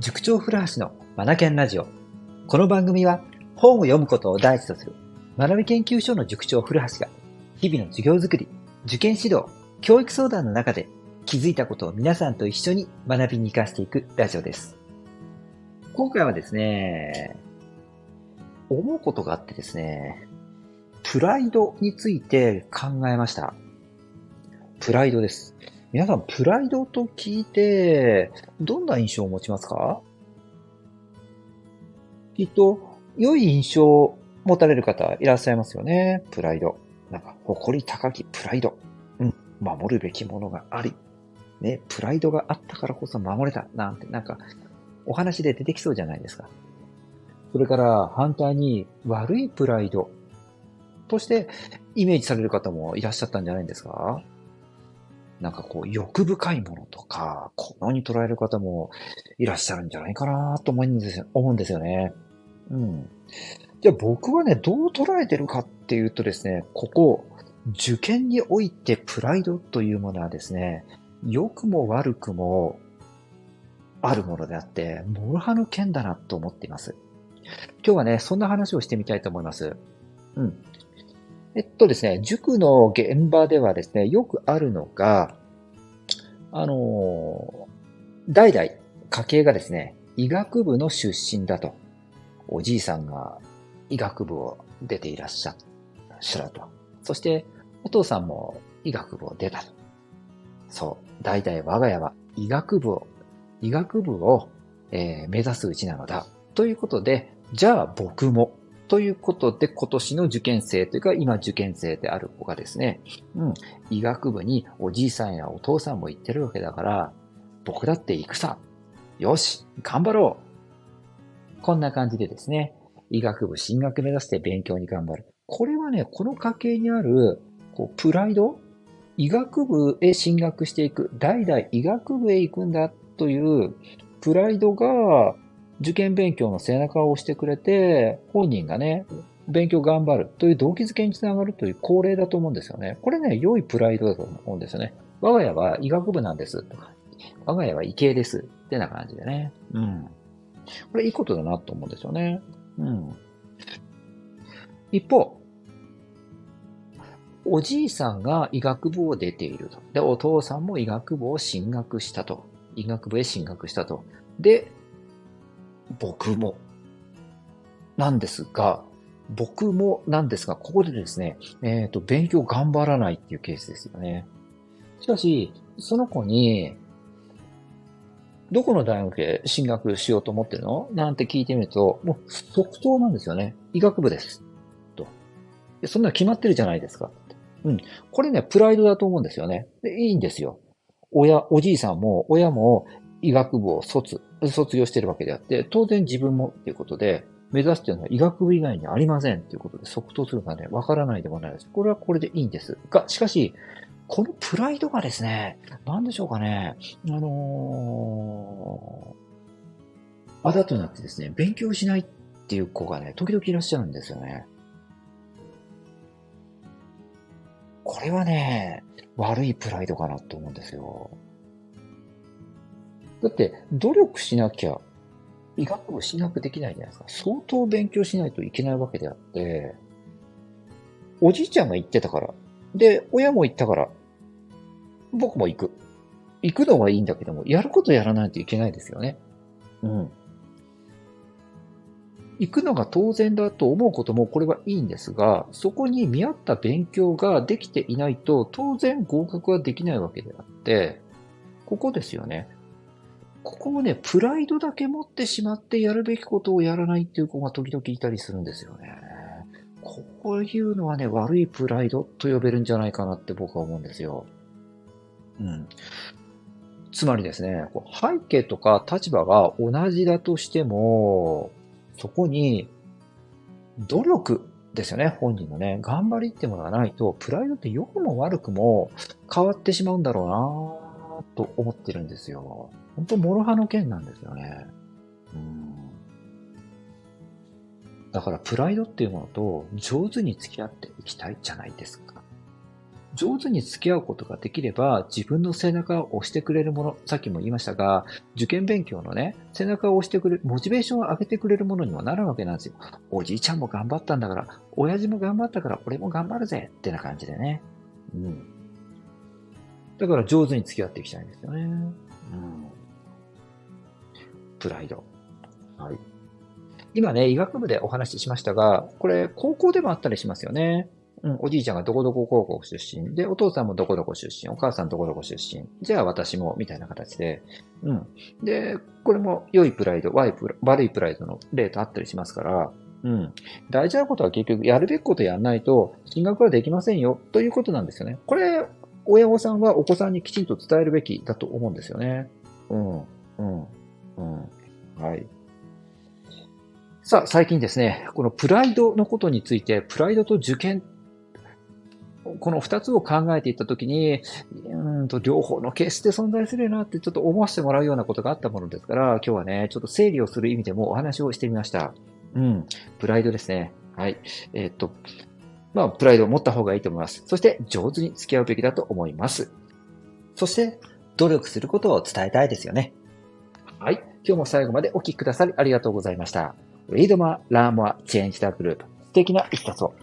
塾長古橋のマナケンラジオ。この番組は本を読むことを第一とする学び研究所の塾長古橋が日々の授業づくり、受験指導、教育相談の中で気づいたことを皆さんと一緒に学びに活かしていくラジオです。今回はですね、思うことがあってですね、プライドについて考えました。プライドです。皆さん、プライドと聞いて、どんな印象を持ちますか？きっと、良い印象を持たれる方いらっしゃいますよね。プライド。なんか、誇り高きプライド。うん。守るべきものがあり。ね、プライドがあったからこそ守れた。なんて、なんか、お話で出てきそうじゃないですか。それから反対に悪いプライドとしてイメージされる方もいらっしゃったんじゃないんですか？なんかこう欲深いものとか、このように捉える方もいらっしゃるんじゃないかなと思うんですよ思うんですよね。うん。じゃあ僕はね、どう捉えてるかっていうとですね、ここ、受験においてプライドというものはですね、良くも悪くもあるものであって、モルハの剣だなと思っています。今日はね、そんな話をしてみたいと思います。うん。えっとですね、塾の現場ではですね、よくあるのが、あの代々家系がですね、医学部の出身だと。おじいさんが医学部を出ていらっしゃると。そして、お父さんも医学部を出たと。そう。代々我が家は医学部を、医学部を、えー、目指すうちなのだ。ということで、じゃあ僕もということで、今年の受験生というか、今受験生である子がですね、うん、医学部におじいさんやお父さんも行ってるわけだから、僕だって行くさ。よし、頑張ろう。こんな感じでですね、医学部進学目指して勉強に頑張る。これはね、この家系にある、こう、プライド？医学部へ進学していく。代々医学部へ行くんだというプライドが受験勉強の背中を押してくれて、本人がね、勉強頑張るという動機づけにつながるという恒例だと思うんですよね。これね、良いプライドだと思うんですよね。我が家は医学部なんですとか、我が家は医系です。ってな感じでね。うん。これいいことだなと思うんですよね。うん。一方、おじいさんが医学部を出ていると。で、お父さんも医学部を進学したと。医学部へ進学したと。で、僕も。なんですが、僕もなんですが、ここでですね、えっ、ー、と、勉強頑張らないっていうケースですよね。しかし、その子に、どこの大学へ進学しようと思ってるの？なんて聞いてみると、もう即答なんですよね。医学部です。と。そんな決まってるじゃないですか。うん。これね、プライドだと思うんですよね。で、いいんですよ。親、おじいさんも、親も医学部を卒、卒業してるわけであって、当然自分もっていうことで、目指すっていうのは医学部以外にありませんっていうことで即答するのがね、わからないでもないです。これはこれでいいんです。が、しかし、このプライドがですね、なんでしょうかね、あのー、あだとなってですね、勉強しないっていう子がね、時々いらっしゃるんですよね。これはね、悪いプライドかなと思うんですよ。だって、努力しなきゃ、医学部進学できないじゃないですか。相当勉強しないといけないわけであって、おじいちゃんが言ってたから、で、親も言ったから、僕も行く。行くのはいいんだけども、やることやらないといけないですよね。うん。行くのが当然だと思うこともこれはいいんですが、そこに見合った勉強ができていないと当然合格はできないわけであって、ここですよね。ここもね、プライドだけ持ってしまってやるべきことをやらないっていう子が時々いたりするんですよね。こういうのはね、悪いプライドと呼べるんじゃないかなって僕は思うんですよ。うん。つまりですね、背景とか立場が同じだとしても、そこに努力ですよね、本人のね。頑張りってものがないと、プライドって良くも悪くも変わってしまうんだろうなと思ってるんですよ。本当、諸刃の剣なんですよね。うん。だから、プライドっていうものと上手に付き合っていきたいじゃないですか。上手に付き合うことができれば、自分の背中を押してくれるもの、さっきも言いましたが、受験勉強のね、背中を押してくれる、モチベーションを上げてくれるものにもなるわけなんですよ。おじいちゃんも頑張ったんだから、親父も頑張ったから、俺も頑張るぜってな感じでね。うん。だから上手に付き合っていきたいんですよね。うん。プライド。はい。今ね、医学部でお話ししましたが、これ、高校でもあったりしますよね。うん、おじいちゃんがどこどこ高校出身で、お父さんもどこどこ出身、お母さんどこどこ出身、じゃあ私も、みたいな形で、うん。で、これも良いプライド、悪いプライドの例とあったりしますから、うん。大事なことは結局、やるべきことやらないと、進学はできませんよ、ということなんですよね。これ、親御さんはお子さんにきちんと伝えるべきだと思うんですよね。うん、うん、うん。はい。さあ、最近ですね、このプライドのことについて、プライドと受験この二つを考えていったときに、うんと、両方のケースで存在するなってちょっと思わせてもらうようなことがあったものですから、今日はね、ちょっと整理をする意味でもお話をしてみました。うん。プライドですね。はい。えー、っと、まあ、プライドを持った方がいいと思います。そして、上手に付き合うべきだと思います。そして、努力することを伝えたいですよね。はい。今日も最後までお聴きくださりありがとうございました。Read more, learn more, change the group. 素敵な一冊を。